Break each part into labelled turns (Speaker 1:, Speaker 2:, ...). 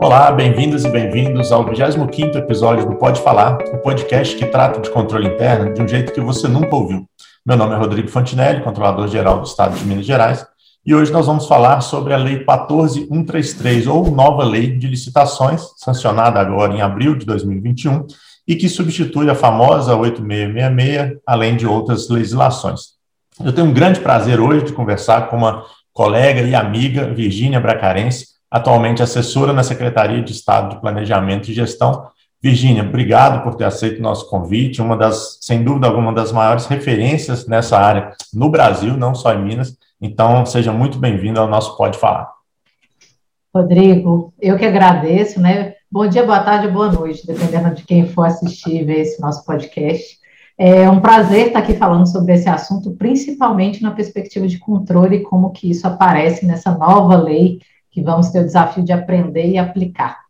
Speaker 1: Olá, bem-vindas e bem-vindos ao 25º episódio do Pode Falar, o podcast que trata de controle interno de um jeito que você nunca ouviu. Meu nome é Rodrigo Fontinelli, controlador-geral do Estado de Minas Gerais, e hoje nós vamos falar sobre a Lei 14133, ou nova Lei de Licitações, sancionada agora em abril de 2021, e que substitui a famosa 8666, além de outras legislações. Eu tenho um grande prazer hoje de conversar com uma colega e amiga, Virgínia Bracarense, atualmente assessora na Secretaria de Estado de Planejamento e Gestão. Virgínia, obrigado por ter aceito o nosso convite, uma das, sem dúvida alguma, das maiores referências nessa área no Brasil, não só em Minas. Então, seja muito bem-vindo ao nosso Pode Falar.
Speaker 2: Rodrigo, eu que agradeço, né? Bom dia, boa tarde, boa noite, dependendo de quem for assistir ver esse nosso podcast. É um prazer estar aqui falando sobre esse assunto, principalmente na perspectiva de controle como que isso aparece nessa nova lei vamos ter o desafio de aprender e aplicar.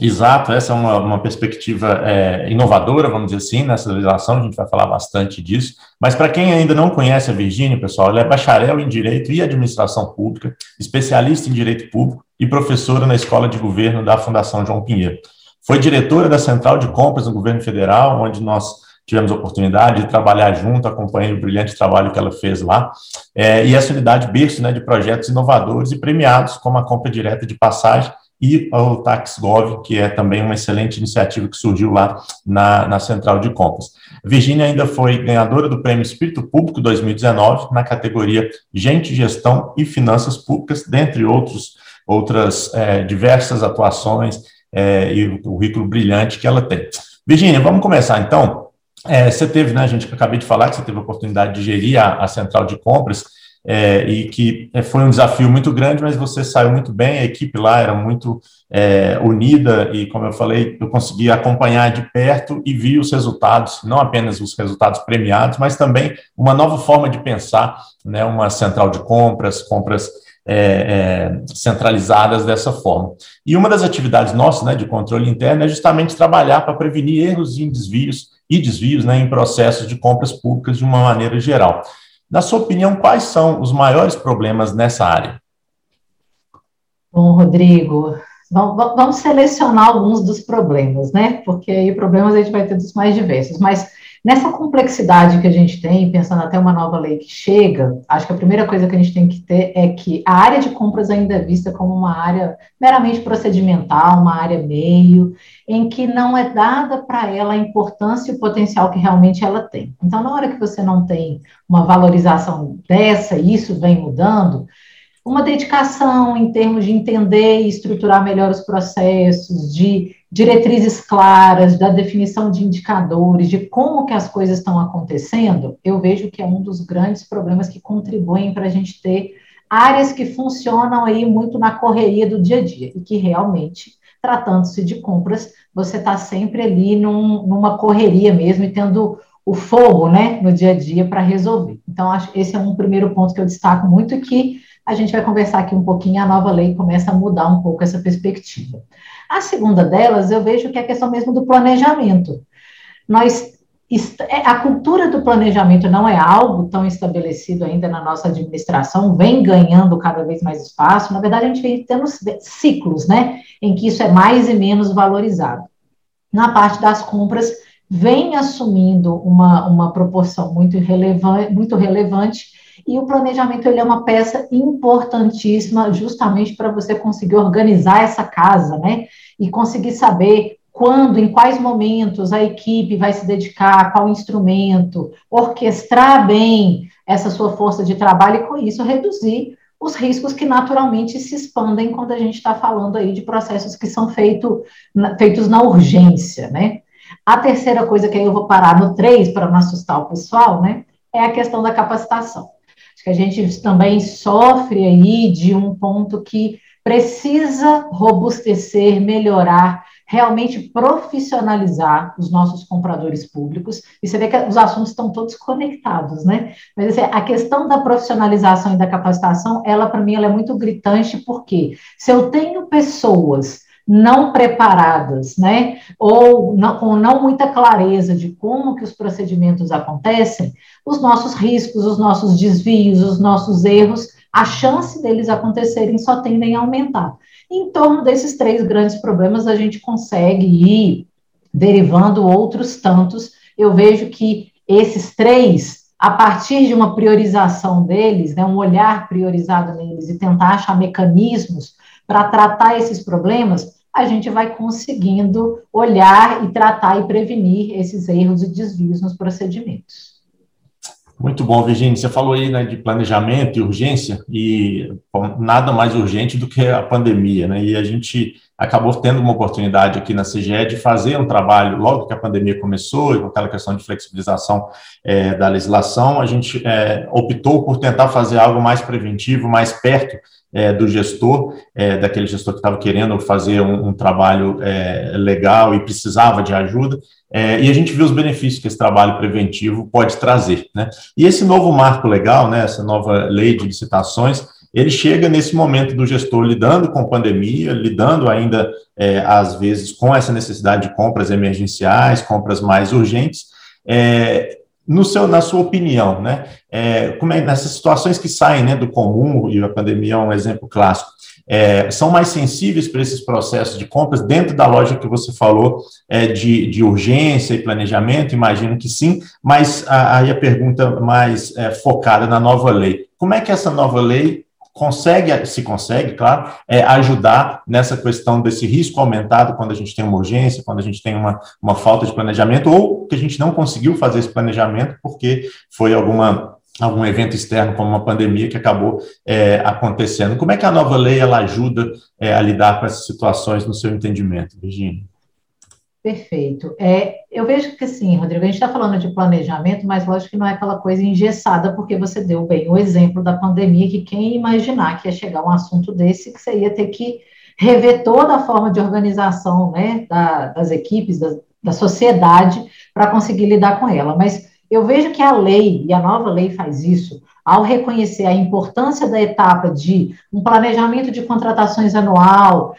Speaker 1: Exato, essa é uma, uma perspectiva é, inovadora, vamos dizer assim, nessa legislação, a gente vai falar bastante disso. Mas para quem ainda não conhece a Virgínia, pessoal, ela é bacharel em Direito e Administração Pública, especialista em Direito Público e professora na Escola de Governo da Fundação João Pinheiro. Foi diretora da Central de Compras no Governo Federal, onde nós tivemos a oportunidade de trabalhar junto, acompanhei o brilhante trabalho que ela fez lá, é, e essa unidade berço né, de projetos inovadores e premiados, como a compra direta de passagem e o TaxGov, que é também uma excelente iniciativa que surgiu lá na, na Central de Compras. Virgínia ainda foi ganhadora do Prêmio Espírito Público 2019, na categoria Gente, Gestão e Finanças Públicas, dentre outros, outras é, diversas atuações é, e o currículo brilhante que ela tem. Virgínia, vamos começar então é, você teve, né, gente acabei de falar que você teve a oportunidade de gerir a, a central de compras é, e que é, foi um desafio muito grande, mas você saiu muito bem, a equipe lá era muito é, unida e, como eu falei, eu consegui acompanhar de perto e vi os resultados, não apenas os resultados premiados, mas também uma nova forma de pensar, né, uma central de compras, compras é, é, centralizadas dessa forma. E uma das atividades nossas, né, de controle interno, é justamente trabalhar para prevenir erros e desvios e desvios né, em processos de compras públicas de uma maneira geral. Na sua opinião, quais são os maiores problemas nessa área?
Speaker 2: Bom, Rodrigo, vamos selecionar alguns dos problemas, né? Porque aí problemas a gente vai ter dos mais diversos, mas Nessa complexidade que a gente tem, pensando até uma nova lei que chega, acho que a primeira coisa que a gente tem que ter é que a área de compras ainda é vista como uma área meramente procedimental, uma área meio, em que não é dada para ela a importância e o potencial que realmente ela tem. Então, na hora que você não tem uma valorização dessa, e isso vem mudando, uma dedicação em termos de entender e estruturar melhor os processos, de diretrizes claras, da definição de indicadores, de como que as coisas estão acontecendo, eu vejo que é um dos grandes problemas que contribuem para a gente ter áreas que funcionam aí muito na correria do dia a dia e que realmente, tratando-se de compras, você está sempre ali num, numa correria mesmo e tendo o fogo, né, no dia a dia para resolver. Então, acho esse é um primeiro ponto que eu destaco muito que a gente vai conversar aqui um pouquinho, a nova lei começa a mudar um pouco essa perspectiva. A segunda delas, eu vejo que é a questão mesmo do planejamento. Nós é, a cultura do planejamento não é algo tão estabelecido ainda na nossa administração, vem ganhando cada vez mais espaço. Na verdade, a gente vem tendo ciclos, né, em que isso é mais e menos valorizado. Na parte das compras, vem assumindo uma, uma proporção muito relevante, muito relevante e o planejamento ele é uma peça importantíssima justamente para você conseguir organizar essa casa, né? E conseguir saber quando, em quais momentos a equipe vai se dedicar, qual instrumento, orquestrar bem essa sua força de trabalho e com isso reduzir os riscos que naturalmente se expandem quando a gente está falando aí de processos que são feito, feitos na urgência, né? A terceira coisa que aí eu vou parar no 3 para não assustar o pessoal, né? É a questão da capacitação. Que a gente também sofre aí de um ponto que precisa robustecer, melhorar, realmente profissionalizar os nossos compradores públicos. E você vê que os assuntos estão todos conectados, né? Mas assim, a questão da profissionalização e da capacitação, ela para mim ela é muito gritante, porque se eu tenho pessoas não preparadas, né, ou não, com não muita clareza de como que os procedimentos acontecem, os nossos riscos, os nossos desvios, os nossos erros, a chance deles acontecerem só tendem a aumentar. Em torno desses três grandes problemas, a gente consegue ir derivando outros tantos. Eu vejo que esses três, a partir de uma priorização deles, né, um olhar priorizado neles e tentar achar mecanismos para tratar esses problemas, a gente vai conseguindo olhar e tratar e prevenir esses erros e desvios nos procedimentos.
Speaker 1: Muito bom, Virginia. Você falou aí né, de planejamento e urgência, e bom, nada mais urgente do que a pandemia, né? E a gente acabou tendo uma oportunidade aqui na CGE de fazer um trabalho, logo que a pandemia começou, e com aquela questão de flexibilização é, da legislação, a gente é, optou por tentar fazer algo mais preventivo, mais perto é, do gestor, é, daquele gestor que estava querendo fazer um, um trabalho é, legal e precisava de ajuda, é, e a gente viu os benefícios que esse trabalho preventivo pode trazer. Né? E esse novo marco legal, né, essa nova lei de licitações, ele chega nesse momento do gestor lidando com pandemia, lidando ainda, é, às vezes, com essa necessidade de compras emergenciais, compras mais urgentes, é, no seu, na sua opinião, né, é, como é, nessas situações que saem né, do comum, e a pandemia é um exemplo clássico, é, são mais sensíveis para esses processos de compras, dentro da lógica que você falou é, de, de, urgência e planejamento, imagino que sim, mas aí a, a pergunta mais é, focada na nova lei. Como é que essa nova lei consegue, se consegue, claro, é, ajudar nessa questão desse risco aumentado quando a gente tem uma urgência, quando a gente tem uma, uma falta de planejamento, ou que a gente não conseguiu fazer esse planejamento porque foi alguma algum evento externo como uma pandemia que acabou é, acontecendo. Como é que a nova lei ela ajuda é, a lidar com essas situações no seu entendimento, Virginia?
Speaker 2: Perfeito. É, eu vejo que sim, Rodrigo, a gente está falando de planejamento, mas lógico que não é aquela coisa engessada, porque você deu bem o exemplo da pandemia, que quem imaginar que ia chegar um assunto desse, que você ia ter que rever toda a forma de organização né, da, das equipes, da, da sociedade, para conseguir lidar com ela. Mas eu vejo que a lei, e a nova lei faz isso, ao reconhecer a importância da etapa de um planejamento de contratações anual,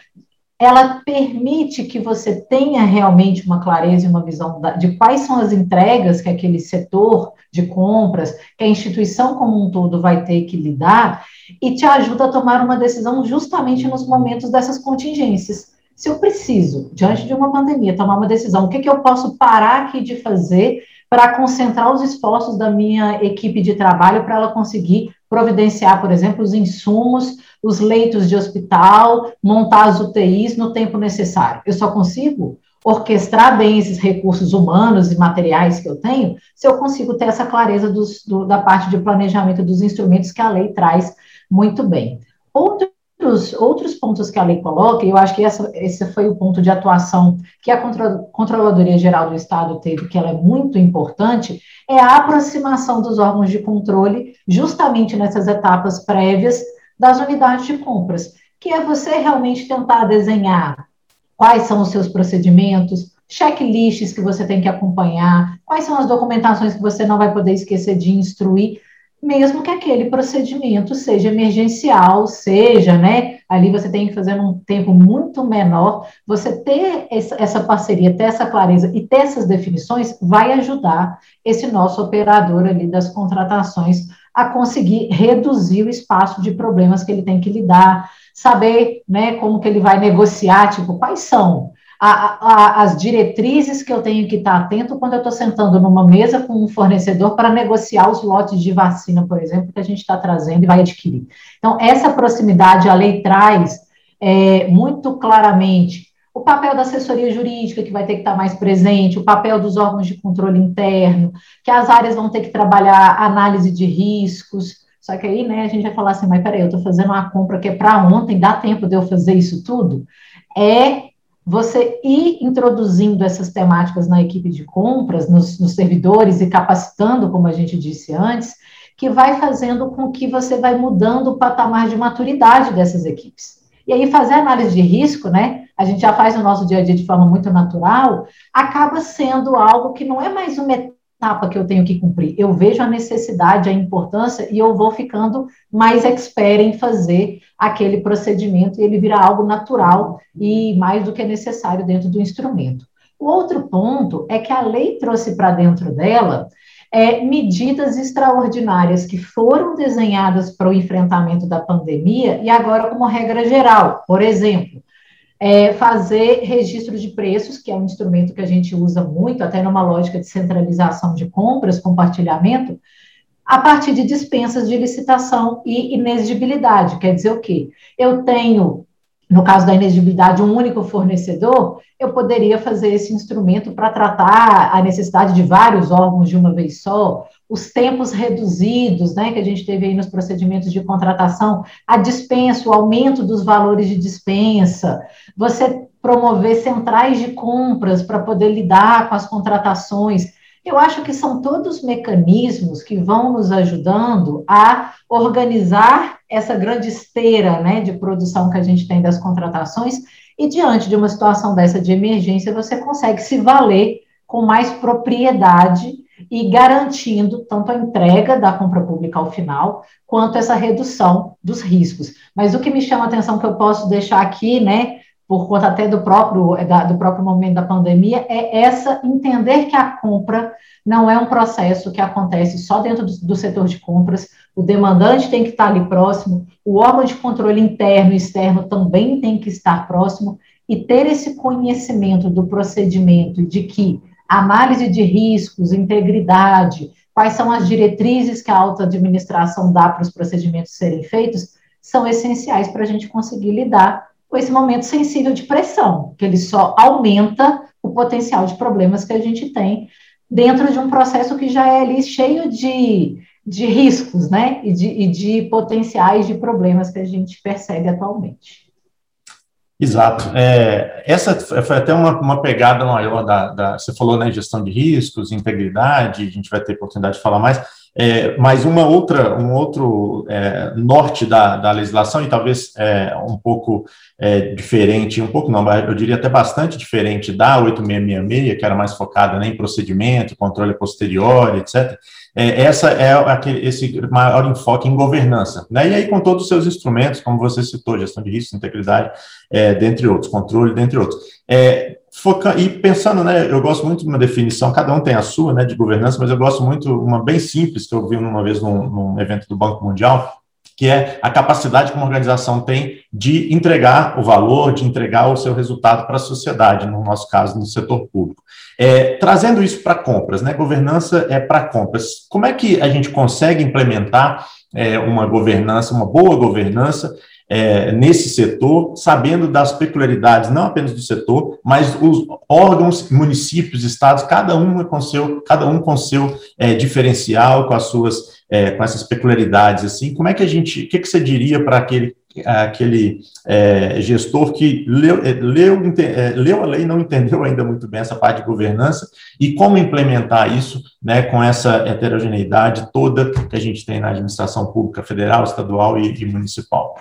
Speaker 2: ela permite que você tenha realmente uma clareza e uma visão de quais são as entregas que aquele setor de compras, que a instituição como um todo vai ter que lidar, e te ajuda a tomar uma decisão justamente nos momentos dessas contingências. Se eu preciso, diante de uma pandemia, tomar uma decisão, o que, que eu posso parar aqui de fazer para concentrar os esforços da minha equipe de trabalho para ela conseguir providenciar, por exemplo, os insumos, os leitos de hospital, montar as UTIs no tempo necessário. Eu só consigo orquestrar bem esses recursos humanos e materiais que eu tenho se eu consigo ter essa clareza dos, do, da parte de planejamento dos instrumentos que a lei traz muito bem. Outro outros, outros pontos que a lei coloca, e eu acho que essa, esse foi o ponto de atuação que a Controladoria Geral do Estado teve, que ela é muito importante, é a aproximação dos órgãos de controle, justamente nessas etapas prévias das unidades de compras, que é você realmente tentar desenhar quais são os seus procedimentos, checklists que você tem que acompanhar, quais são as documentações que você não vai poder esquecer de instruir, mesmo que aquele procedimento seja emergencial, seja, né, ali você tem que fazer num tempo muito menor, você ter essa parceria, ter essa clareza e ter essas definições vai ajudar esse nosso operador ali das contratações a conseguir reduzir o espaço de problemas que ele tem que lidar, saber, né, como que ele vai negociar, tipo, quais são a, a, as diretrizes que eu tenho que estar atento quando eu estou sentando numa mesa com um fornecedor para negociar os lotes de vacina, por exemplo, que a gente está trazendo e vai adquirir. Então, essa proximidade a lei traz é, muito claramente o papel da assessoria jurídica, que vai ter que estar mais presente, o papel dos órgãos de controle interno, que as áreas vão ter que trabalhar análise de riscos. Só que aí, né, a gente vai falar assim, mas peraí, eu estou fazendo uma compra que é para ontem, dá tempo de eu fazer isso tudo? É você ir introduzindo essas temáticas na equipe de compras, nos, nos, servidores e capacitando, como a gente disse antes, que vai fazendo com que você vai mudando o patamar de maturidade dessas equipes. E aí fazer análise de risco, né? A gente já faz no nosso dia a dia de forma muito natural, acaba sendo algo que não é mais uma etapa que eu tenho que cumprir. Eu vejo a necessidade, a importância e eu vou ficando mais expert em fazer aquele procedimento e ele vira algo natural e mais do que necessário dentro do instrumento. O outro ponto é que a lei trouxe para dentro dela é, medidas extraordinárias que foram desenhadas para o enfrentamento da pandemia e agora como regra geral. Por exemplo, é, fazer registro de preços, que é um instrumento que a gente usa muito, até numa lógica de centralização de compras, compartilhamento, a partir de dispensas de licitação e inexigibilidade. Quer dizer o quê? Eu tenho no caso da inexigibilidade, um único fornecedor, eu poderia fazer esse instrumento para tratar a necessidade de vários órgãos de uma vez só, os tempos reduzidos, né, que a gente teve aí nos procedimentos de contratação, a dispensa, o aumento dos valores de dispensa, você promover centrais de compras para poder lidar com as contratações. Eu acho que são todos mecanismos que vão nos ajudando a organizar essa grande esteira né, de produção que a gente tem das contratações, e diante de uma situação dessa de emergência, você consegue se valer com mais propriedade e garantindo tanto a entrega da compra pública ao final, quanto essa redução dos riscos. Mas o que me chama a atenção que eu posso deixar aqui, né, por conta até do próprio, da, do próprio momento da pandemia, é essa entender que a compra não é um processo que acontece só dentro do, do, setor de compras, o demandante tem que estar ali próximo, o órgão de controle interno e externo também tem que estar próximo, e ter esse conhecimento do procedimento de que análise de riscos, integridade, quais são as diretrizes que a alta administração dá para os procedimentos serem feitos, são essenciais para a gente conseguir lidar esse momento sensível de pressão, que ele só aumenta o potencial de problemas que a gente tem dentro de um processo que já é ali cheio de, de riscos, né, e de, e de potenciais de problemas que a gente percebe atualmente.
Speaker 1: Exato. É, essa foi até uma, uma pegada maior da, da, Você falou, né, gestão de riscos, integridade, a gente vai ter oportunidade de falar mais, é, mas uma outra, um outro é, norte da, da legislação, e talvez é, um pouco é, diferente, um pouco não, eu diria até bastante diferente da 8666, que era mais focada né, em procedimento, controle posterior, etc., é, essa é aquele, esse maior enfoque em governança, né? E aí com todos os seus instrumentos, como você citou, gestão de risco, integridade, é, dentre outros, controle, dentre outros. É, foca, e pensando, né, eu gosto muito de uma definição, cada um tem a sua, né, de governança, mas eu gosto muito, uma bem simples, que eu vi uma vez num, num evento do Banco Mundial, que é a capacidade que uma organização tem de entregar o valor, de entregar o seu resultado para a sociedade, no nosso caso, no setor público. É, trazendo isso para compras, né? Governança é para compras. Como é que a gente consegue implementar é, uma governança, uma boa governança é, nesse setor, sabendo das peculiaridades não apenas do setor, mas os órgãos, municípios, estados, cada um com seu, cada um com seu é, diferencial, com as suas é, com essas peculiaridades, assim, como é que a gente, o que, que você diria para aquele, aquele é, gestor que leu, é, leu, é, leu a lei não entendeu ainda muito bem essa parte de governança e como implementar isso né, com essa heterogeneidade toda que a gente tem na administração pública federal, estadual e, e municipal?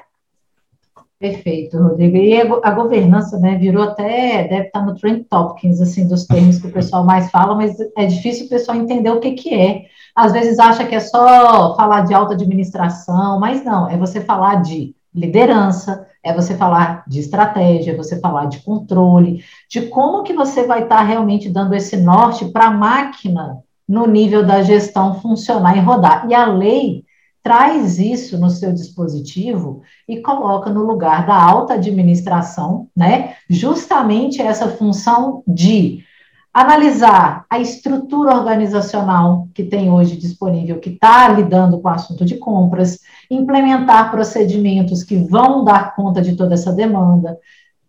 Speaker 2: Perfeito, Rodrigo. E a governança, né, virou até, deve estar no trend topics, assim, dos termos que o pessoal mais fala, mas é difícil o pessoal entender o que que é. Às vezes acha que é só falar de alta administração, mas não, é você falar de liderança, é você falar de estratégia, é você falar de controle, de como que você vai estar realmente dando esse norte para a máquina no nível da gestão funcionar e rodar. E a lei traz isso no seu dispositivo e coloca no lugar da alta administração, né? Justamente essa função de analisar a estrutura organizacional que tem hoje disponível, que está lidando com o assunto de compras, implementar procedimentos que vão dar conta de toda essa demanda,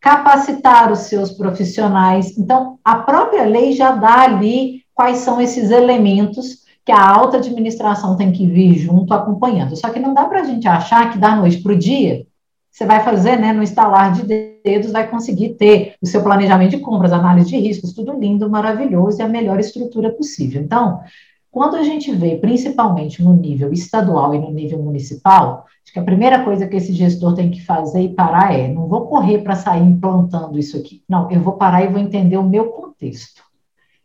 Speaker 2: capacitar os seus profissionais. Então, a própria lei já dá ali quais são esses elementos que a alta administração tem que vir junto acompanhando. Só que não dá para a gente achar que da noite para o dia você vai fazer, né, no instalar de dedos, vai conseguir ter o seu planejamento de compras, análise de riscos, tudo lindo, maravilhoso e a melhor estrutura possível. Então, quando a gente vê, principalmente no nível estadual e no nível municipal, acho que a primeira coisa que esse gestor tem que fazer e parar é: não vou correr para sair implantando isso aqui. Não, eu vou parar e vou entender o meu contexto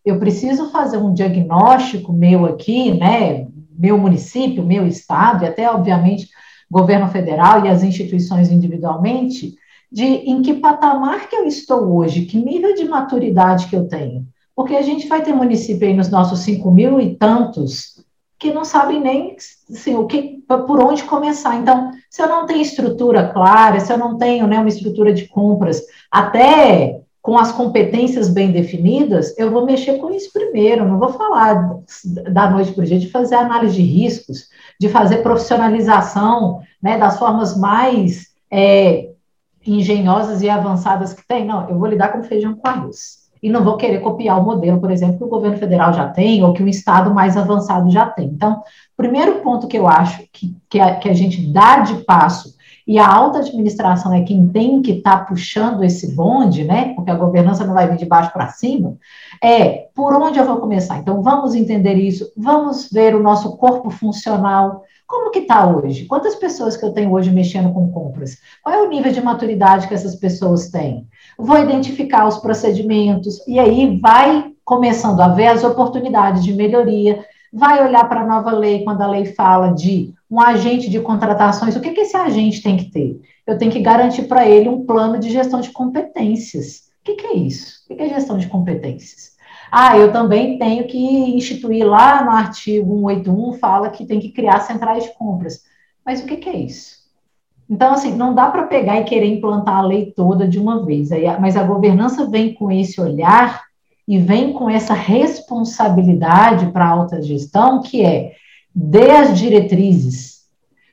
Speaker 2: eu preciso fazer um diagnóstico meu aqui, né, meu município, meu estado, e até, obviamente, governo federal e as instituições individualmente, de em que patamar que eu estou hoje, que nível de maturidade que eu tenho. Porque a gente vai ter município aí nos nossos cinco mil e tantos que não sabem nem assim, o que, por onde começar. Então, se eu não tenho estrutura clara, se eu não tenho né, uma estrutura de compras, até com as competências bem definidas, eu vou mexer com isso primeiro, não vou falar da noite para o dia de fazer análise de riscos, de fazer profissionalização né, das formas mais é, engenhosas e avançadas que tem. Não, eu vou lidar com feijão com arroz. E não vou querer copiar o modelo, por exemplo, que o governo federal já tem, ou que o Estado mais avançado já tem. Então, primeiro ponto que eu acho que, que, a, que a gente dá de passo e a alta administração é quem tem que estar tá puxando esse bonde, né? Porque a governança não vai vir de baixo para cima. É por onde eu vou começar? Então vamos entender isso, vamos ver o nosso corpo funcional. Como que está hoje? Quantas pessoas que eu tenho hoje mexendo com compras? Qual é o nível de maturidade que essas pessoas têm? Vou identificar os procedimentos e aí vai começando a ver as oportunidades de melhoria, vai olhar para a nova lei quando a lei fala de um agente de contratações, o que, que esse agente tem que ter? Eu tenho que garantir para ele um plano de gestão de competências. O que, que é isso? O que, que é gestão de competências? Ah, eu também tenho que instituir lá no artigo 181, fala que tem que criar centrais de compras. Mas o que, que é isso? Então, assim, não dá para pegar e querer implantar a lei toda de uma vez. Mas a governança vem com esse olhar e vem com essa responsabilidade para a alta gestão, que é dê as diretrizes,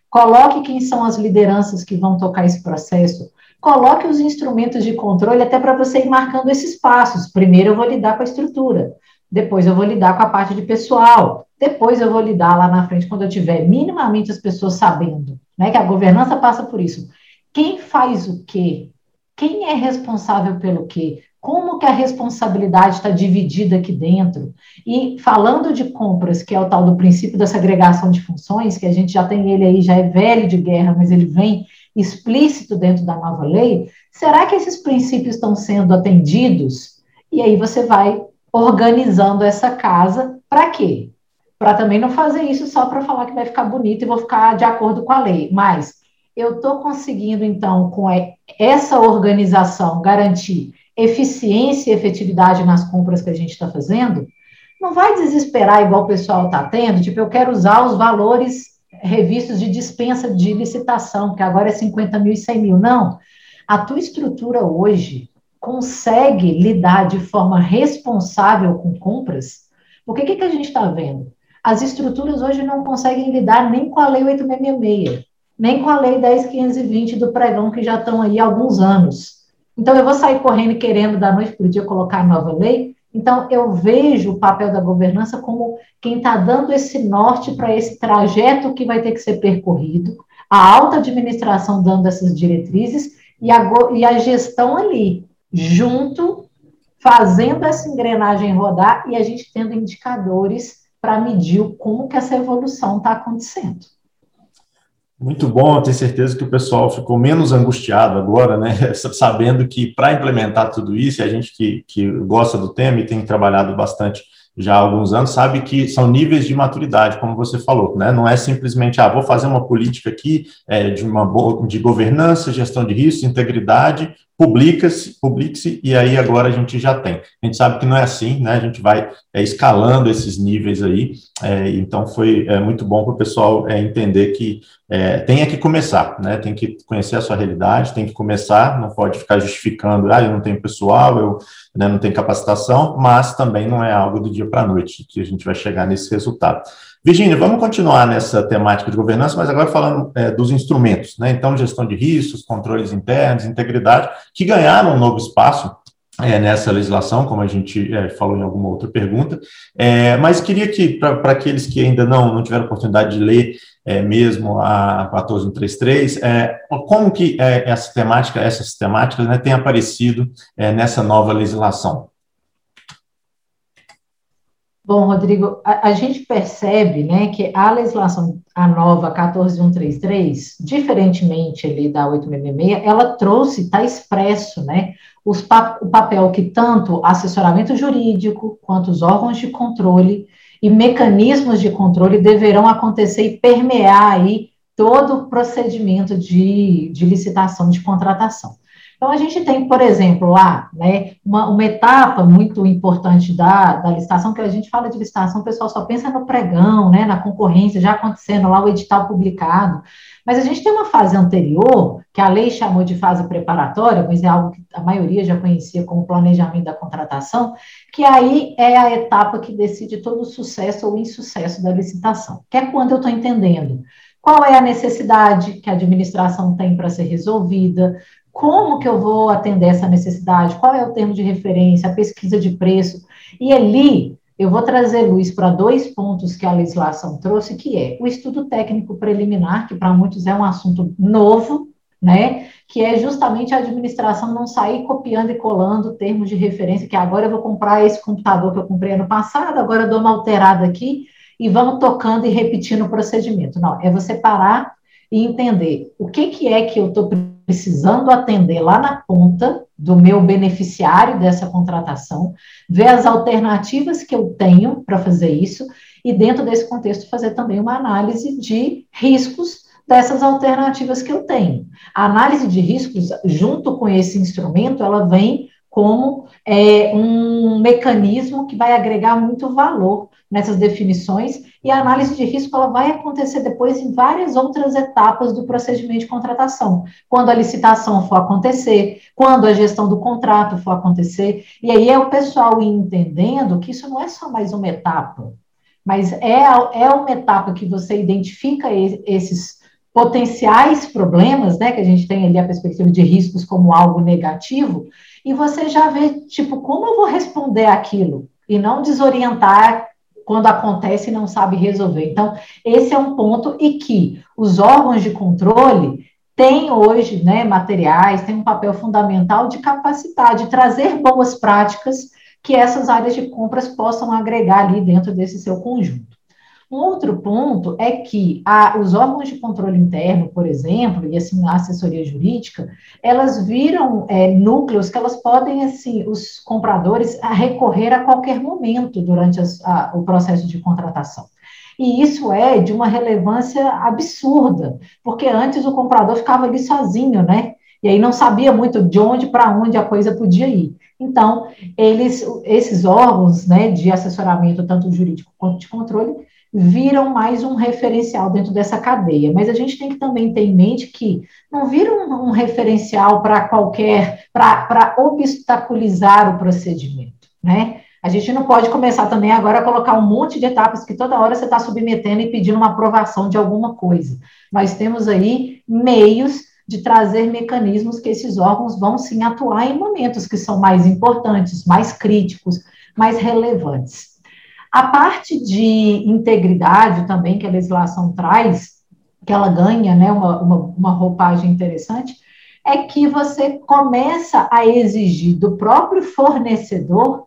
Speaker 2: coloque quem são as lideranças que vão tocar esse processo, coloque os instrumentos de controle até para você ir marcando esses passos. Primeiro eu vou lidar com a estrutura, depois eu vou lidar com a parte de pessoal, depois eu vou lidar lá na frente quando eu tiver minimamente as pessoas sabendo, né, que a governança passa por isso. Quem faz o quê? Quem é responsável pelo quê? Como que a responsabilidade está dividida aqui dentro. E falando de compras, que é o tal do princípio da segregação de funções, que a gente já tem ele aí, já é velho de guerra, mas ele vem explícito dentro da nova lei, será que esses princípios estão sendo atendidos? E aí você vai organizando essa casa para quê? Para também não fazer isso só para falar que vai ficar bonito e vou ficar de acordo com a lei, mas eu estou conseguindo, então, com essa organização, garantir eficiência e efetividade nas compras que a gente está fazendo, não vai desesperar igual o pessoal está tendo, tipo, eu quero usar os valores revistos de dispensa de licitação, que agora é 50 mil e 100 mil. Não. A tua estrutura hoje consegue lidar de forma responsável com compras? Porque o que, que a gente está vendo? As estruturas hoje não conseguem lidar nem com a Lei 8666, nem com a Lei 10520 do pregão, que já estão aí há alguns anos. Então, eu vou sair correndo e querendo, da noite para o dia, colocar nova lei. Então, eu vejo o papel da governança como quem está dando esse norte para esse trajeto que vai ter que ser percorrido, a alta administração dando essas diretrizes e a, e a gestão ali, junto, fazendo essa engrenagem rodar e a gente tendo indicadores para medir como que essa evolução está acontecendo.
Speaker 1: Muito bom, tenho certeza que o pessoal ficou menos angustiado agora, né? Sabendo que para implementar tudo isso, a gente que, que gosta do tema e tem trabalhado bastante já há alguns anos, sabe que são níveis de maturidade, como você falou, né? Não é simplesmente, ah, vou fazer uma política aqui é, de uma boa, de governança, gestão de risco, integridade, publica-se, publique-se, e aí agora a gente já tem. A gente sabe que não é assim, né? A gente vai é, escalando esses níveis aí, é, então foi é, muito bom para o pessoal é, entender que é, tem que começar, né? Tem que conhecer a sua realidade, tem que começar, não pode ficar justificando, ah, eu não tenho pessoal, eu né, não tenho capacitação, mas também não é algo do dia para a noite que a gente vai chegar nesse resultado. Virginia, vamos continuar nessa temática de governança, mas agora falando é, dos instrumentos, né? Então, gestão de riscos, controles internos, integridade, que ganharam um novo espaço é, nessa legislação, como a gente é, falou em alguma outra pergunta, é, mas queria que, para aqueles que ainda não, não tiveram oportunidade de ler é, mesmo a 14133, é, como que é, essa temática, essas temáticas né, têm aparecido nessa nova legislação?
Speaker 2: Bom, Rodrigo, a, a, gente percebe né, que a legislação, a nova 14133, diferentemente ali da 866, ela trouxe, está expresso, né, os, o papel que tanto assessoramento jurídico quanto os órgãos de controle e mecanismos de controle deverão acontecer e permear aí todo o procedimento de, de licitação, de contratação. Então, a gente tem, por exemplo, lá, né, uma, uma etapa muito importante da, da licitação, que a gente fala de licitação, o pessoal só pensa no pregão, né, na concorrência, já acontecendo lá o edital publicado, mas a gente tem uma fase anterior, que a lei chamou de fase preparatória, mas é algo que a maioria já conhecia como planejamento da contratação, que aí é a etapa que decide todo o sucesso ou insucesso da licitação, que é quando eu estou entendendo qual é a necessidade que a administração tem para ser resolvida, como que eu vou atender essa necessidade, qual é o termo de referência, a pesquisa de preço, e ali eu vou trazer luz para dois pontos que a legislação trouxe, que é o estudo técnico preliminar, que para muitos é um assunto novo, né, que é justamente a administração não sair copiando e colando termos de referência, que agora eu vou comprar esse computador que eu comprei ano passado, agora eu dou uma alterada aqui, e vamos tocando e repetindo o procedimento. Não, é você parar e entender o que, que é que eu estou precisando atender lá na ponta do meu beneficiário dessa contratação, ver as alternativas que eu tenho para fazer isso, e dentro desse contexto fazer também uma análise de riscos dessas alternativas que eu tenho. A análise de riscos, junto com esse instrumento, ela vem como é, um mecanismo que vai agregar muito valor nessas definições, e a análise de risco ela vai acontecer depois em várias outras etapas do procedimento de contratação, quando a licitação for acontecer, quando a gestão do contrato for acontecer, e aí é o pessoal entendendo que isso não é só mais uma etapa, mas é, é uma etapa que você identifica esses potenciais problemas, né, que a gente tem ali a perspectiva de riscos como algo negativo, e você já vê, tipo, como eu vou responder aquilo? E não desorientar quando acontece e não sabe resolver. Então, esse é um ponto e que os órgãos de controle têm hoje né, materiais, têm um papel fundamental de capacitar, de trazer boas práticas que essas áreas de compras possam agregar ali dentro desse seu conjunto. Um outro ponto é que a, os órgãos de controle interno, por exemplo, e assim a assessoria jurídica, elas viram é, núcleos que elas podem, assim, os compradores a recorrer a qualquer momento durante as, a, o processo de contratação. E isso é de uma relevância absurda, porque antes o comprador ficava ali sozinho, né? E aí não sabia muito de onde para onde a coisa podia ir. Então, eles, esses órgãos né, de assessoramento, tanto jurídico quanto de controle, viram mais um referencial dentro dessa cadeia. Mas a gente tem que também ter em mente que não viram um, referencial para qualquer, para obstaculizar o procedimento, né? A gente não pode começar também agora a colocar um monte de etapas que toda hora você está submetendo e pedindo uma aprovação de alguma coisa. Nós temos aí meios de trazer mecanismos que esses órgãos vão sim atuar em momentos que são mais importantes, mais críticos, mais relevantes. A parte de integridade também que a legislação traz, que ela ganha né, uma, uma, uma roupagem interessante, é que você começa a exigir do próprio fornecedor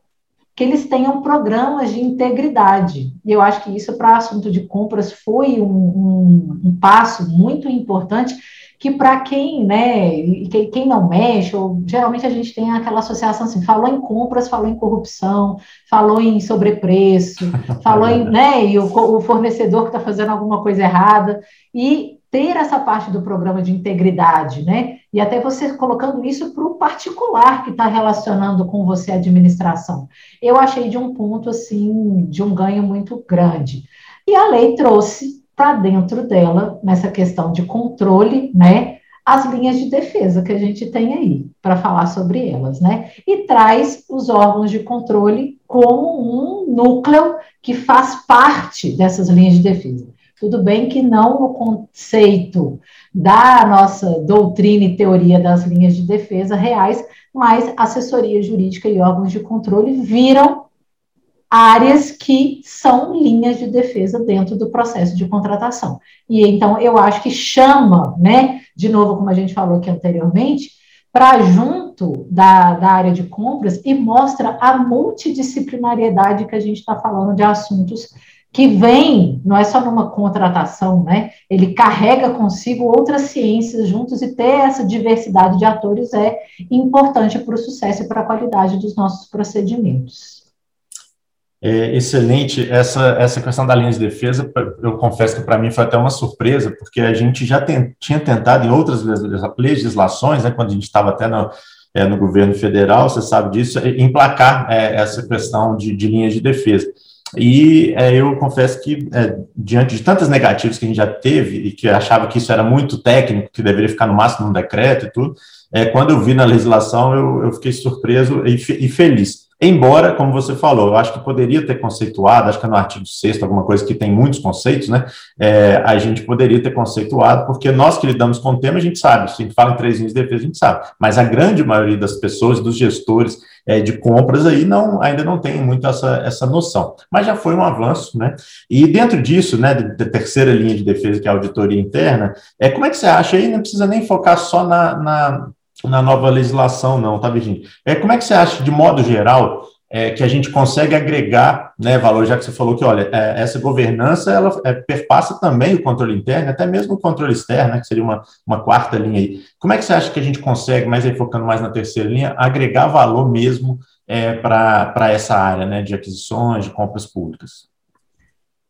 Speaker 2: que eles tenham programas de integridade. E eu acho que isso, para assunto de compras, foi um, um, um passo muito importante que para quem, né, quem, quem, não mexe, ou geralmente a gente tem aquela associação assim, falou em compras, falou em corrupção, falou em sobrepreço, falou em, né, e o, o fornecedor que está fazendo alguma coisa errada, e ter essa parte do programa de integridade, né, e até você colocando isso para o particular que está relacionando com você a administração. Eu achei de um ponto, assim, de um ganho muito grande. E a lei trouxe para dentro dela, nessa questão de controle, né, as linhas de defesa que a gente tem aí, para falar sobre elas, né? E traz os órgãos de controle como um núcleo que faz parte dessas linhas de defesa. Tudo bem que não no conceito da nossa doutrina e teoria das linhas de defesa reais, mas assessoria jurídica e órgãos de controle viram áreas que são linhas de defesa dentro do processo de contratação. E então eu acho que chama, né, de novo, como a gente falou aqui anteriormente, para junto da, da área de compras e mostra a multidisciplinariedade que a gente está falando de assuntos que vem, não é só numa contratação, né? Ele carrega consigo outras ciências juntos e ter essa diversidade de atores é importante para o sucesso e para a qualidade dos nossos procedimentos.
Speaker 1: É, excelente. Essa, essa questão da linha de defesa, eu confesso que para mim foi até uma surpresa, porque a gente já tinha tentado em outras legislações, né, quando a gente estava até no, é, no governo federal, você sabe disso, emplacar é, essa questão de, de linhas de defesa. E é, eu confesso que, é, diante de tantas negativas que a gente já teve e que achava que isso era muito técnico, que deveria ficar no máximo no decreto e tudo, é, quando eu vi na legislação, eu, eu fiquei surpreso e, e feliz. Embora, como você falou, eu acho que poderia ter conceituado, acho que é no artigo 6 alguma coisa que tem muitos conceitos, né? É, a gente poderia ter conceituado, porque nós que lidamos com o tema, a gente sabe, se a gente fala em três linhas de defesa, a gente sabe, mas a grande maioria das pessoas, dos gestores é, de compras aí, não, ainda não tem muito essa, essa noção. Mas já foi um avanço, né? E dentro disso, né, da terceira linha de defesa, que é a auditoria interna, é, como é que você acha aí? Não precisa nem focar só na, na na nova legislação, não, tá, Virginia? É, como é que você acha, de modo geral, é, que a gente consegue agregar né, valor, já que você falou que, olha, é, essa governança, ela é, perpassa também o controle interno, até mesmo o controle externo, né, que seria uma, uma quarta linha aí. Como é que você acha que a gente consegue, mais aí focando mais na terceira linha, agregar valor mesmo é, para essa área né, de aquisições, de compras públicas?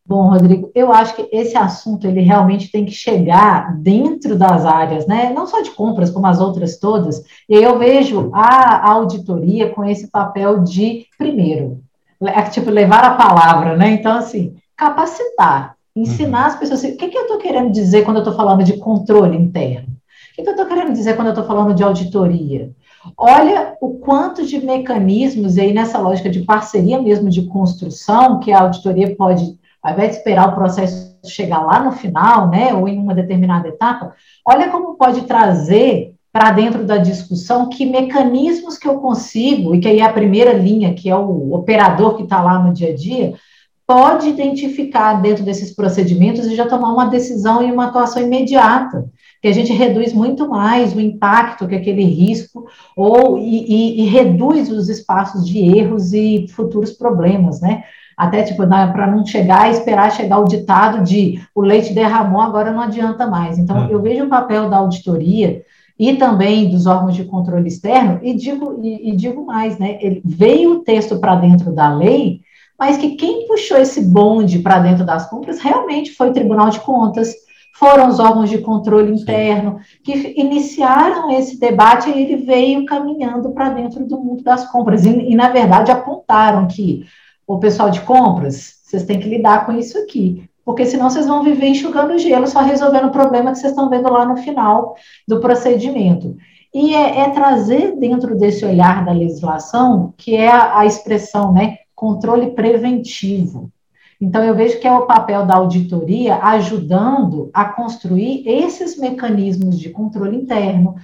Speaker 2: Bom, Rodrigo, eu acho que esse assunto ele realmente tem que chegar dentro das áreas, né? Não só de compras, como as outras todas. E eu vejo a auditoria com esse papel de, primeiro, é, tipo, levar a palavra, né? Então, assim, capacitar, ensinar uhum. as pessoas. Assim, o que, que eu estou querendo dizer quando eu estou falando de controle interno? O que, que eu estou querendo dizer quando eu estou falando de auditoria? Olha o quanto de mecanismos, e aí nessa lógica de parceria mesmo de construção, que a auditoria pode ao invés de esperar o processo chegar lá no final, né, ou em uma determinada etapa, olha como pode trazer para dentro da discussão que mecanismos que eu consigo, e que aí é a primeira linha, que é o operador que está lá no dia a dia, pode identificar dentro desses procedimentos e já tomar uma decisão e uma atuação imediata, que a gente reduz muito mais o impacto que aquele risco ou e, e, e reduz os espaços de erros e futuros problemas, né? Até tipo, para não chegar e esperar chegar o ditado de o leite derramou, agora não adianta mais. Então, hum. eu vejo o papel da auditoria e também dos órgãos de controle externo, e digo, e, e digo mais, né? Ele, veio o texto para dentro da lei, mas que quem puxou esse bonde para dentro das compras realmente foi o Tribunal de Contas, foram os órgãos de controle interno que iniciaram esse debate e ele veio caminhando para dentro do mundo das compras. E, e, na verdade, apontaram que o pessoal de compras, vocês têm que lidar com isso aqui, porque senão vocês vão viver enxugando gelo, só resolvendo o problema que vocês estão vendo lá no final do procedimento. E é, é trazer dentro desse olhar da legislação, que é a, a expressão, né, controle preventivo. Então, eu vejo que é o papel da auditoria ajudando a construir esses mecanismos de controle interno.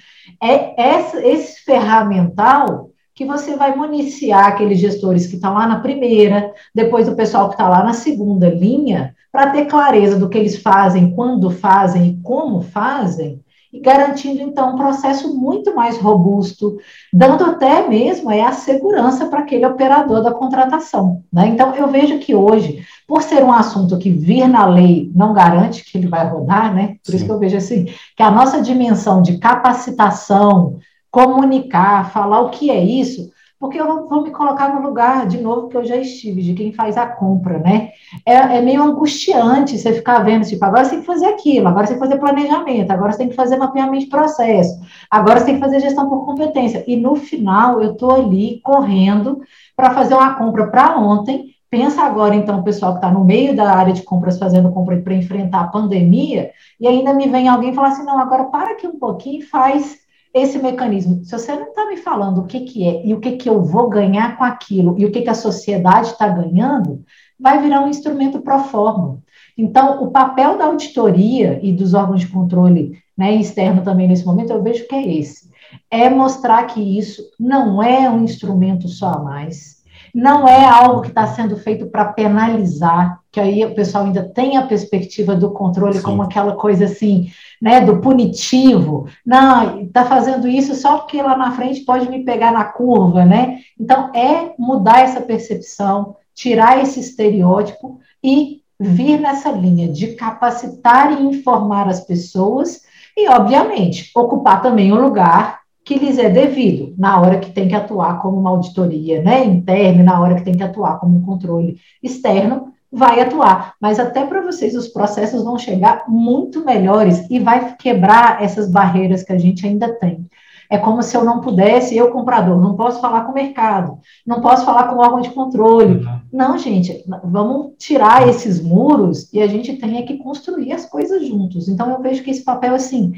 Speaker 2: É esse, esse ferramental que você vai municiar aqueles gestores que estão lá na primeira, depois o pessoal que está lá na segunda linha, para ter clareza do que eles fazem, quando fazem e como fazem, e garantindo então um processo muito mais robusto, dando até mesmo é, a segurança para aquele operador da contratação. Né? Então, eu vejo que hoje, por ser um assunto que vir na lei não garante que ele vai rodar, né? Por Sim. isso que eu vejo assim, que a nossa dimensão de capacitação, comunicar, falar o que é isso, porque eu vou me colocar no lugar, de novo, que eu já estive, de quem faz a compra, né? É, é, meio angustiante você ficar vendo, tipo, agora você tem que fazer aquilo, agora você tem que fazer planejamento, agora você tem que fazer mapeamento de processo, agora você tem que fazer gestão por competência. E no final, eu estou ali correndo para fazer uma compra para ontem. Pensa agora, então, o pessoal que está no meio da área de compras fazendo compra para enfrentar a pandemia, e ainda me vem alguém falar assim: não, agora para aqui um pouquinho e faz esse mecanismo. Se você não está me falando o que, que é e o que, que eu vou ganhar com aquilo e o que, que a sociedade está ganhando, vai virar um instrumento pro forma. Então, o papel da auditoria e dos órgãos de controle né, externo também nesse momento, eu vejo que é esse. É mostrar que isso não é um instrumento só a mais, não é algo que está sendo feito para penalizar, que aí o pessoal ainda tem a perspectiva do controle Sim. como aquela coisa assim, né, do punitivo. Não, está fazendo isso só porque lá na frente pode me pegar na curva, né? Então, é mudar essa percepção, tirar esse estereótipo e vir nessa linha de capacitar e informar as pessoas e, obviamente, ocupar também o lugar que lhes é devido na hora que tem que atuar como uma auditoria né, interna, na hora que tem que atuar como um controle externo, vai atuar. Mas até para vocês, os processos vão chegar muito melhores e vai quebrar essas barreiras que a gente ainda tem. É como se eu não pudesse, eu comprador, não posso falar com o mercado, não posso falar com o órgão de controle. Uhum. Não, gente, vamos tirar esses muros e a gente tem que construir as coisas juntos. Então, eu vejo que esse papel, assim,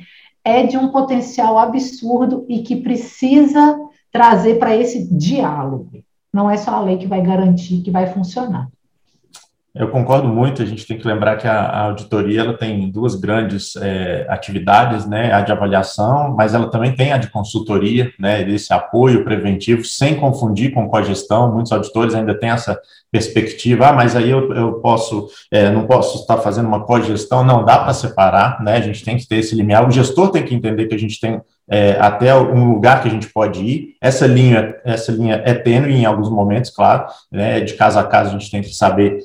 Speaker 2: é de um potencial absurdo e que precisa trazer para esse diálogo. Não é só a lei que vai garantir que vai funcionar.
Speaker 1: Eu concordo muito. A gente tem que lembrar que a, a auditoria ela tem duas grandes é, atividades, né? A de avaliação, mas ela também tem a de consultoria, né? Esse apoio preventivo, sem confundir com cogestão. Muitos auditores ainda têm essa perspectiva. Ah, mas aí eu, eu posso, é, não posso estar fazendo uma cogestão. Não dá para separar, né? A gente tem que ter esse limiar. O gestor tem que entender que a gente tem é, até um lugar que a gente pode ir. Essa linha, essa linha é tênue em alguns momentos, claro. Né? De caso a caso a gente tem que saber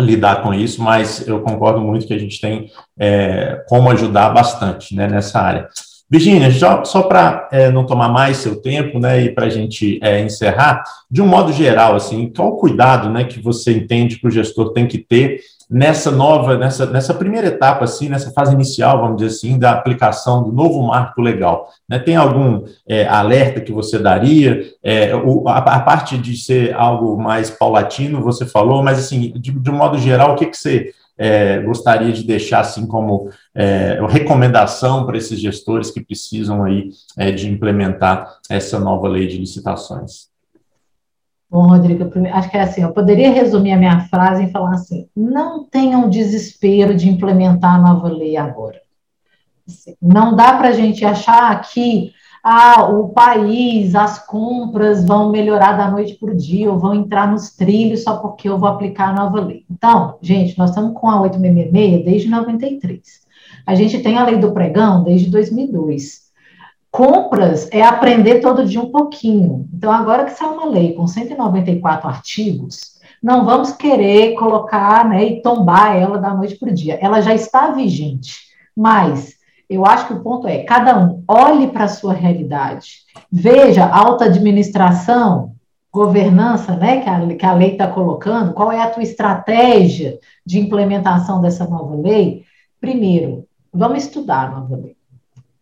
Speaker 1: lidar com isso, mas eu concordo muito que a gente tem é, como ajudar bastante né, nessa área. Virginia, só, só para é, não tomar mais seu tempo, né, e para a gente é, encerrar, de um modo geral, assim, qual o cuidado, né, que você entende que o gestor tem que ter nessa nova, nessa, nessa primeira etapa, assim, nessa fase inicial, vamos dizer assim, da aplicação do novo marco legal? Né? Tem algum é, alerta que você daria? É, o, a, a, parte de ser algo mais paulatino, você falou, mas, assim, de, de modo geral, o que, que você é, gostaria de deixar, assim, como é, recomendação para esses gestores que precisam aí é, de implementar essa nova lei de licitações?
Speaker 2: Bom, Rodrigo, acho que é assim, eu poderia resumir a minha frase em falar assim, não tenham desespero de implementar a nova lei agora. Assim, não dá para a gente achar que ah, o país, as compras vão melhorar da noite para o dia, ou vão entrar nos trilhos só porque eu vou aplicar a nova lei. Então, gente, nós estamos com a 866 desde 93. A gente tem a lei do pregão desde 2002 compras é aprender todo dia um pouquinho. Então, agora que saiu uma lei com 194 artigos, não vamos querer colocar né, e tombar ela da noite para o dia. Ela já está vigente, mas eu acho que o ponto é: cada um olhe para a sua realidade, veja alta administração, governança, né, que a, que a lei está colocando, qual é a tua estratégia de implementação dessa nova lei. Primeiro, vamos estudar a nova lei.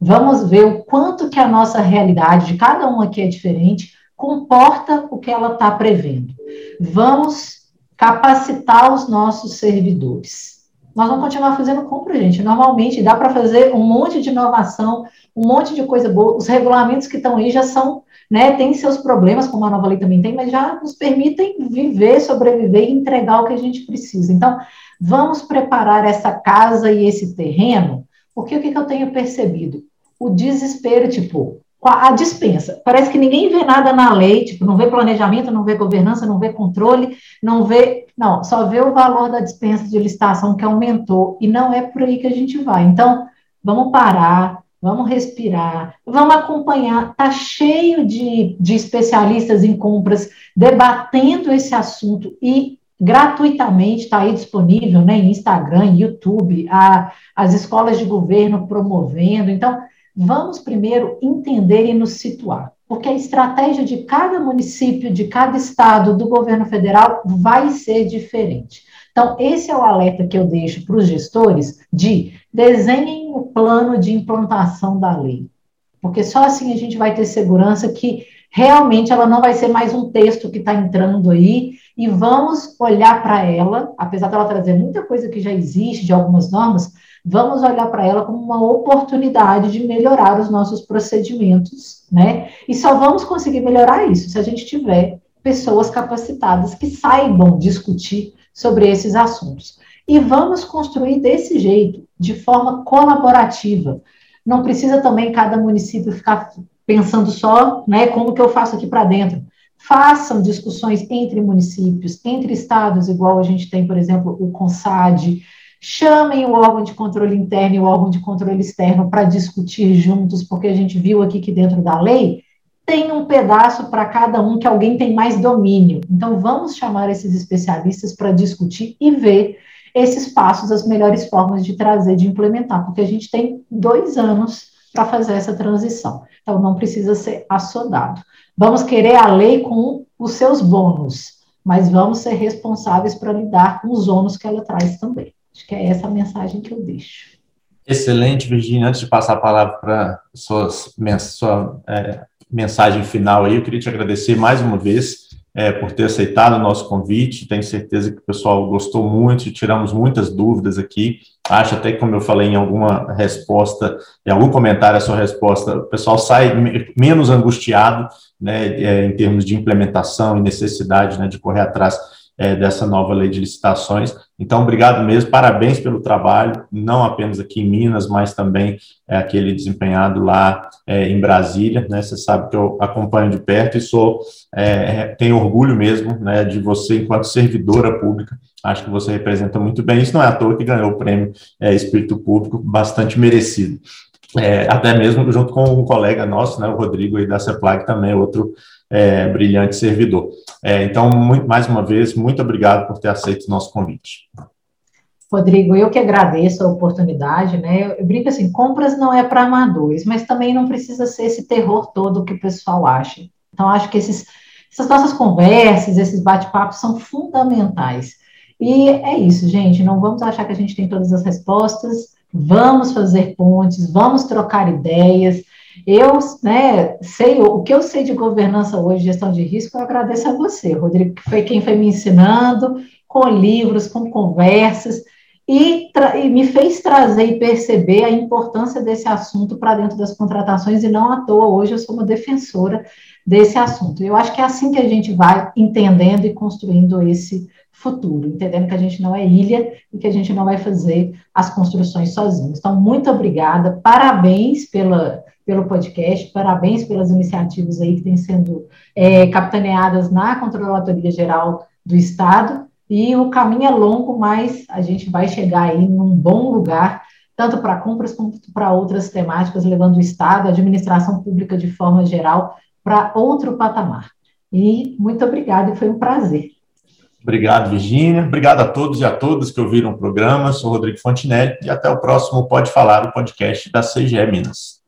Speaker 2: Vamos ver o quanto que a nossa realidade, de cada um aqui é diferente, comporta o que ela está prevendo. Vamos capacitar os nossos servidores. Nós vamos continuar fazendo compra, gente. Normalmente dá para fazer um monte de inovação, um monte de coisa boa. Os regulamentos que estão aí já são, né, tem seus problemas, como a nova lei também tem, mas já nos permitem viver, sobreviver e entregar o que a gente precisa. Então, vamos preparar essa casa e esse terreno, porque o que, que eu tenho percebido? O desespero, tipo, a dispensa. Parece que ninguém vê nada na lei, tipo, não vê planejamento, não vê governança, não vê controle, não vê. Não, só vê o valor da dispensa de licitação que aumentou, e não é por aí que a gente vai. Então, vamos parar, vamos respirar, vamos acompanhar. Está cheio de, de especialistas em compras debatendo esse assunto e gratuitamente está aí disponível né, em Instagram, YouTube, a, as escolas de governo promovendo. Então, Vamos primeiro entender e nos situar, porque a estratégia de cada município, de cada estado, do governo federal vai ser diferente. Então, esse é o alerta que eu deixo para os gestores de desenhem o plano de implantação da lei, porque só assim a gente vai ter segurança que realmente ela não vai ser mais um texto que está entrando aí e vamos olhar para ela, apesar dela trazer muita coisa que já existe de algumas normas, vamos olhar para ela como uma oportunidade de melhorar os nossos procedimentos, né? E só vamos conseguir melhorar isso se a gente tiver pessoas capacitadas que saibam discutir sobre esses assuntos. E vamos construir desse jeito, de forma colaborativa. Não precisa também cada município ficar pensando só, né, como que eu faço aqui para dentro. Façam discussões entre municípios, entre estados, igual a gente tem, por exemplo, o CONSAD, chamem o órgão de controle interno e o órgão de controle externo para discutir juntos, porque a gente viu aqui que dentro da lei tem um pedaço para cada um que alguém tem mais domínio. Então, vamos chamar esses especialistas para discutir e ver esses passos, as melhores formas de trazer, de implementar, porque a gente tem dois anos para fazer essa transição. Então, não precisa ser assodado. Vamos querer a lei com os seus bônus, mas vamos ser responsáveis para lidar com os ônus que ela traz também. Acho que é essa a mensagem que eu deixo.
Speaker 1: Excelente, Virginia. Antes de passar a palavra para sua é, mensagem final aí, eu queria te agradecer mais uma vez é, por ter aceitado o nosso convite. Tenho certeza que o pessoal gostou muito, tiramos muitas dúvidas aqui. Acho até que, como eu falei em alguma resposta, em algum comentário a sua resposta, o pessoal sai menos angustiado, né, é, em termos de implementação e necessidade, né, de correr atrás é, dessa nova lei de licitações. Então, obrigado mesmo, parabéns pelo trabalho, não apenas aqui em Minas, mas também é, aquele desempenhado lá é, em Brasília, né? Você sabe que eu acompanho de perto e sou, é, tenho orgulho mesmo, né, de você enquanto servidora pública. Acho que você representa muito bem. Isso não é à toa que ganhou o prêmio é, Espírito Público, bastante merecido. É, até mesmo junto com um colega nosso, né, o Rodrigo aí da CEPLAG, também outro é, brilhante servidor. É, então, muito, mais uma vez, muito obrigado por ter aceito o nosso convite.
Speaker 2: Rodrigo, eu que agradeço a oportunidade, né? Eu brinco assim, compras não é para amadores, mas também não precisa ser esse terror todo que o pessoal acha. Então, acho que esses, essas nossas conversas, esses bate-papos são fundamentais. E é isso, gente. Não vamos achar que a gente tem todas as respostas. Vamos fazer pontes, vamos trocar ideias. Eu, né, sei, o que eu sei de governança hoje, gestão de risco, eu agradeço a você, Rodrigo, que foi quem foi me ensinando, com livros, com conversas, e, e me fez trazer e perceber a importância desse assunto para dentro das contratações, e não à toa, hoje eu sou uma defensora desse assunto. Eu acho que é assim que a gente vai entendendo e construindo esse futuro, entendendo que a gente não é ilha e que a gente não vai fazer as construções sozinhos. Então, muito obrigada, parabéns pela pelo podcast. Parabéns pelas iniciativas aí que têm sendo é, capitaneadas na Controladoria Geral do Estado. E o caminho é longo, mas a gente vai chegar aí num bom lugar, tanto para compras quanto para outras temáticas, levando o Estado, a administração pública de forma geral, para outro patamar. E muito obrigada, foi um prazer.
Speaker 1: Obrigado, Virginia. Obrigado a todos e a todas que ouviram o programa. Sou Rodrigo Fontinelli e até o próximo Pode Falar, o podcast da CGE Minas.